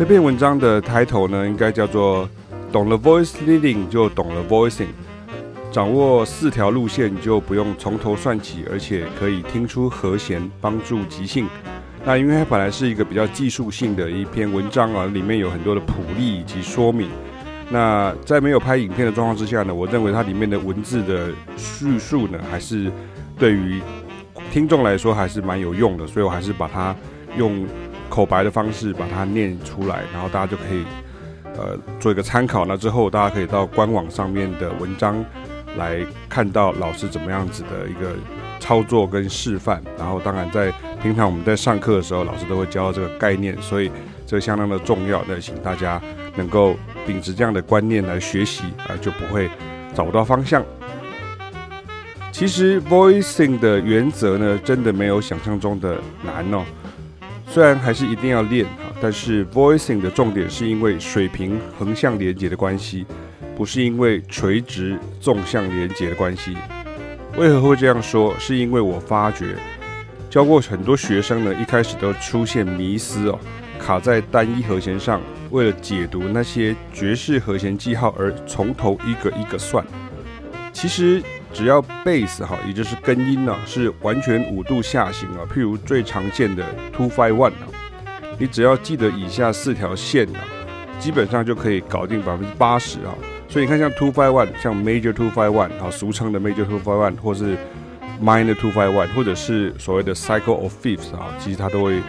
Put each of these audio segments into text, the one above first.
这篇文章的 title 呢，应该叫做“懂了 voice leading 就懂了 voicing”，掌握四条路线就不用从头算起，而且可以听出和弦，帮助即兴。那因为它本来是一个比较技术性的一篇文章啊，里面有很多的谱例以及说明。那在没有拍影片的状况之下呢，我认为它里面的文字的叙述呢，还是对于听众来说还是蛮有用的，所以我还是把它用。口白的方式把它念出来，然后大家就可以呃做一个参考。那之后大家可以到官网上面的文章来看到老师怎么样子的一个操作跟示范。然后当然在平常我们在上课的时候，老师都会教这个概念，所以这相当的重要。那请大家能够秉持这样的观念来学习啊，就不会找不到方向。其实 voicing 的原则呢，真的没有想象中的难哦。虽然还是一定要练哈，但是 voicing 的重点是因为水平横向连接的关系，不是因为垂直纵向连接的关系。为何会这样说？是因为我发觉教过很多学生呢，一开始都出现迷思哦，卡在单一和弦上，为了解读那些爵士和弦记号而从头一个一个算。其实。只要 bass 哈，也就是根音呢，是完全五度下行啊。譬如最常见的 two five one 啊，你只要记得以下四条线啊，基本上就可以搞定百分之八十啊。所以你看，像 two five one，像 major two five one 啊，俗称的 major two five one，或是 minor two five one，或者是所谓的 cycle of fifths 啊，其实它都会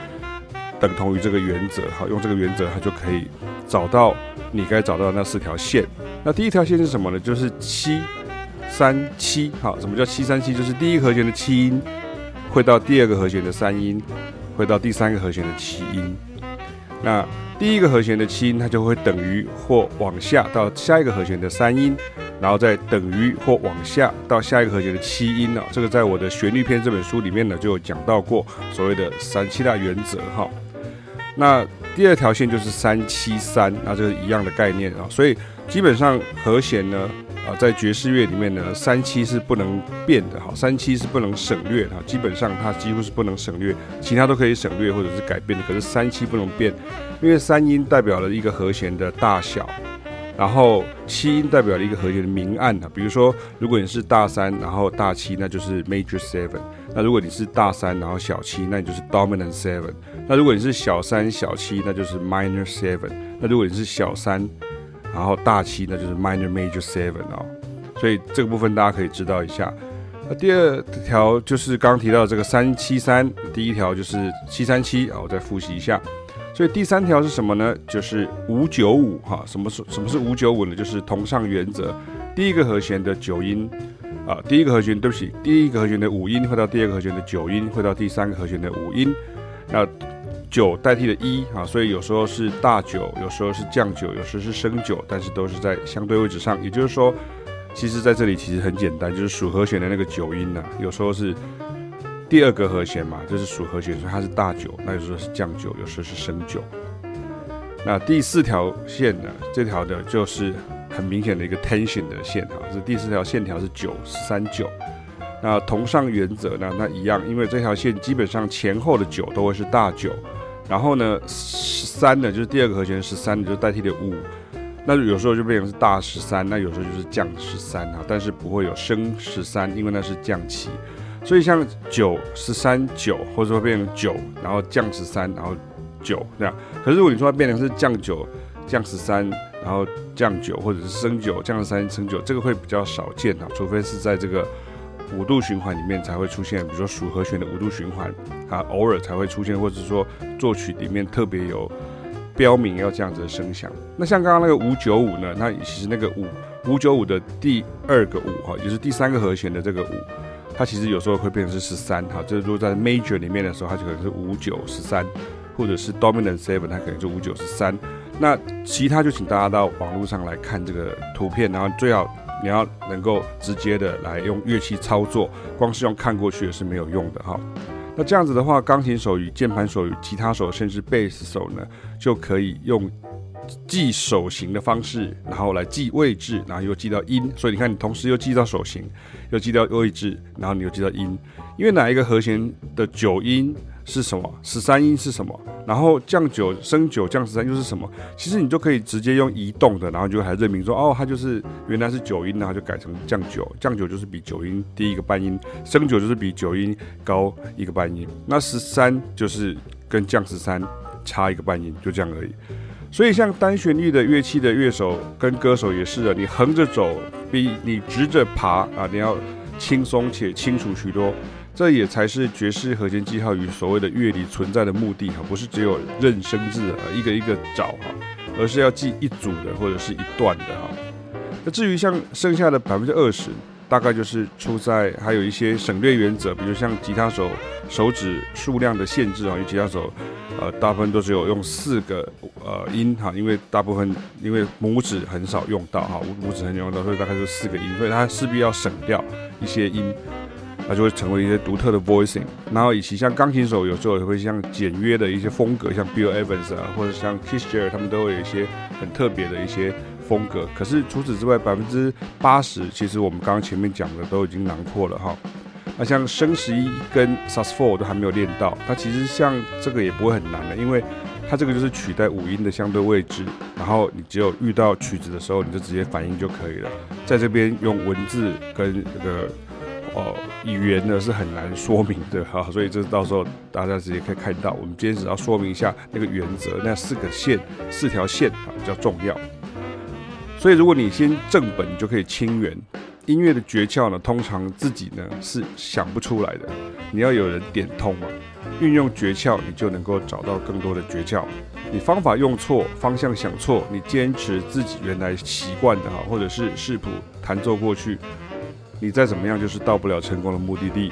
等同于这个原则。好，用这个原则，它就可以找到你该找到的那四条线。那第一条线是什么呢？就是七。三七，好，什么叫七三七？就是第一和弦的七音会到第二个和弦的三音，会到第三个和弦的七音。那第一个和弦的七音，它就会等于或往下到下一个和弦的三音，然后再等于或往下到下一个和弦的七音啊。这个在我的旋律篇这本书里面呢，就有讲到过所谓的三七大原则哈。那第二条线就是三七三，那这个一样的概念啊。所以基本上和弦呢。啊，在爵士乐里面呢，三七是不能变的哈，三七是不能省略的，基本上它几乎是不能省略，其他都可以省略或者是改变的，可是三七不能变，因为三音代表了一个和弦的大小，然后七音代表了一个和弦的明暗啊。比如说，如果你是大三，然后大七，那就是 major seven；那如果你是大三，然后小七，那你就是 dominant seven；那如果你是小三小七，那就是 minor seven；那如果你是小三。然后大七呢，就是 minor major seven 哦，所以这个部分大家可以知道一下。那第二条就是刚刚提到这个三七三，第一条就是七三七啊，我再复习一下。所以第三条是什么呢？就是五九五哈。什么是什么是五九五呢？就是同上原则，第一个和弦的九音啊，第一个和弦对不起，第一个和弦的五音会到第二个和弦的九音，会到第三个和弦的五音，那。九代替了一啊，所以有时候是大九，有时候是降九，有时候是升九，但是都是在相对位置上。也就是说，其实在这里其实很简单，就是属和弦的那个九音呢，有时候是第二个和弦嘛，就是属和弦，所以它是大九，那有时候是降九，有时候是升九。那第四条线呢，这条的就是很明显的一个 tension 的线哈，这第四条线条是九三九。那同上原则呢，那一样，因为这条线基本上前后的九都会是大九。然后呢，十三呢，就是第二个和弦十三，就代替了五，那有时候就变成是大十三，那有时候就是降十三啊，但是不会有升十三，因为那是降七，所以像九十三九，或者说变成九，然后降十三，然后九这样。可是如果你说它变成是降九降十三，然后降九，或者是升九降十三升九，这个会比较少见啊，除非是在这个。五度循环里面才会出现，比如说属和弦的五度循环，它偶尔才会出现，或者说作曲里面特别有标明要这样子的声响。那像刚刚那个五九五呢？那其实那个五五九五的第二个五哈，也就是第三个和弦的这个五，它其实有时候会变成是十三哈。就是说在 major 里面的时候，它就可能是五九十三，或者是 dominant seven，它可能是五九十三。那其他就请大家到网络上来看这个图片，然后最好。你要能够直接的来用乐器操作，光是用看过去也是没有用的哈。那这样子的话，钢琴手与键盘手与吉他手甚至贝斯手呢，就可以用记手型的方式，然后来记位置，然后又记到音，所以你看，你同时又记到手型，又记到位置，然后你又记到音，因为哪一个和弦的九音是什么，十三音是什么，然后降九升九降十三又是什么，其实你就可以直接用移动的，然后就还认明说，哦，它就是原来是九音，然后就改成降九，降九就是比九音低一个半音，升九就是比九音高一个半音，那十三就是跟降十三差一个半音，就这样而已。所以，像单旋律的乐器的乐手跟歌手也是的，你横着走比你直着爬啊，你要轻松且清楚许多。这也才是爵士和弦记号与所谓的乐理存在的目的哈，不是只有认生字啊，一个一个找哈，而是要记一组的或者是一段的哈。那至于像剩下的百分之二十，大概就是出在还有一些省略原则，比如像吉他手手指数量的限制啊，因为吉他手呃大部分都只有用四个呃音哈，因为大部分因为拇指很少用到哈，拇指很少用到，所以大概是四个音，所以它势必要省掉一些音，它就会成为一些独特的 voicing。然后以及像钢琴手有时候也会像简约的一些风格，像 Bill Evans 啊，或者像 Keith Jarrett 他们都会有一些很特别的一些。风格，可是除此之外，百分之八十其实我们刚刚前面讲的都已经囊括了哈。那像升十一跟 sus four 都还没有练到，它其实像这个也不会很难的，因为它这个就是取代五音的相对位置，然后你只有遇到曲子的时候，你就直接反应就可以了。在这边用文字跟这个哦语言呢是很难说明的 哈，所以这到时候大家直接可以看到。我们今天只要说明一下那个原则，那四个线四条线啊比较重要。所以，如果你先正本，就可以清源。音乐的诀窍呢，通常自己呢是想不出来的，你要有人点通嘛。运用诀窍，你就能够找到更多的诀窍。你方法用错，方向想错，你坚持自己原来习惯的哈，或者是视谱弹奏过去，你再怎么样就是到不了成功的目的地。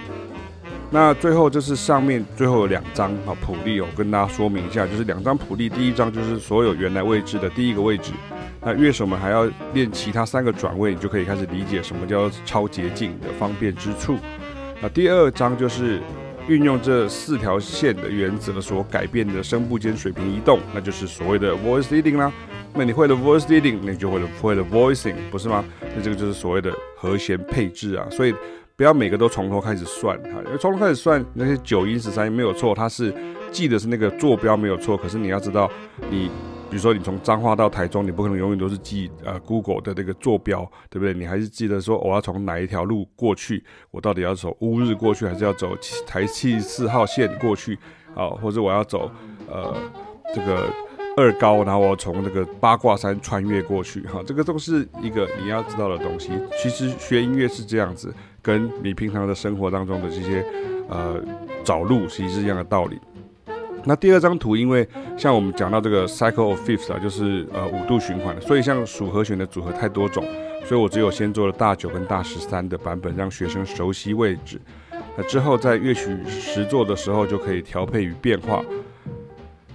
那最后就是上面最后有两张啊普利，我跟大家说明一下，就是两张普利，第一张就是所有原来位置的第一个位置。那乐手们还要练其他三个转位，你就可以开始理解什么叫超捷径的方便之处。那第二张就是运用这四条线的原则所改变的声部间水平移动，那就是所谓的 voice leading 啦。那你会了 voice leading，那你就会了会了 voicing，不是吗？那这个就是所谓的和弦配置啊。所以不要每个都从头开始算哈，因为从头开始算那些九音十三音没有错，它是记得是那个坐标没有错，可是你要知道你。比如说，你从彰化到台中，你不可能永远都是记呃 Google 的那个坐标，对不对？你还是记得说，我要从哪一条路过去，我到底要走乌日过去，还是要走台七四号线过去啊？或者我要走呃这个二高，然后我从这个八卦山穿越过去，哈，这个都是一个你要知道的东西。其实学音乐是这样子，跟你平常的生活当中的这些呃找路，其实是一样的道理。那第二张图，因为像我们讲到这个 cycle of fifths 啊，就是呃五度循环，所以像属和弦的组合太多种，所以我只有先做了大九跟大十三的版本，让学生熟悉位置。那之后在乐曲实作的时候就可以调配与变化。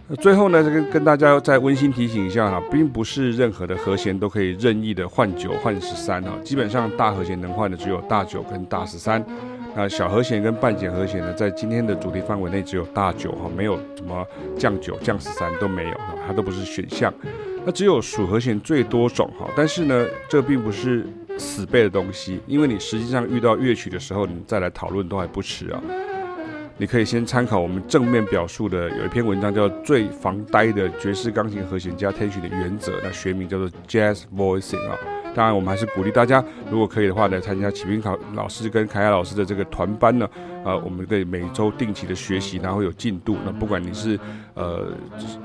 那最后呢，跟跟大家再温馨提醒一下哈，并不是任何的和弦都可以任意的换九换十三啊，基本上大和弦能换的只有大九跟大十三。那小和弦跟半减和弦呢，在今天的主题范围内只有大九哈，没有什么降九、降十三都没有，它都不是选项。那只有属和弦最多种哈，但是呢，这并不是死背的东西，因为你实际上遇到乐曲的时候，你再来讨论都还不迟啊。你可以先参考我们正面表述的有一篇文章，叫《最防呆的爵士钢琴和弦加 tench 的原则》，那学名叫做 Jazz Voicing 啊。当然，我们还是鼓励大家，如果可以的话，来参加启明考老师跟凯亚老师的这个团班呢。啊，我们可以每周定期的学习，然后有进度。那不管你是呃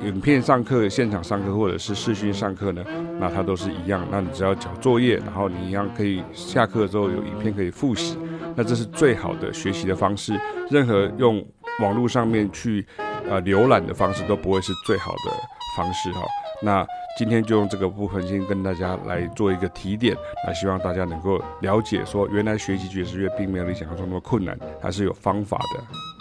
影片上课、现场上课，或者是视讯上课呢，那它都是一样。那你只要交作业，然后你一样可以下课之后有影片可以复习。那这是最好的学习的方式。任何用网络上面去呃浏览的方式都不会是最好的方式哈。那今天就用这个部分先跟大家来做一个提点，那希望大家能够了解说，原来学习爵士乐并没有你想象中那么困难，还是有方法的。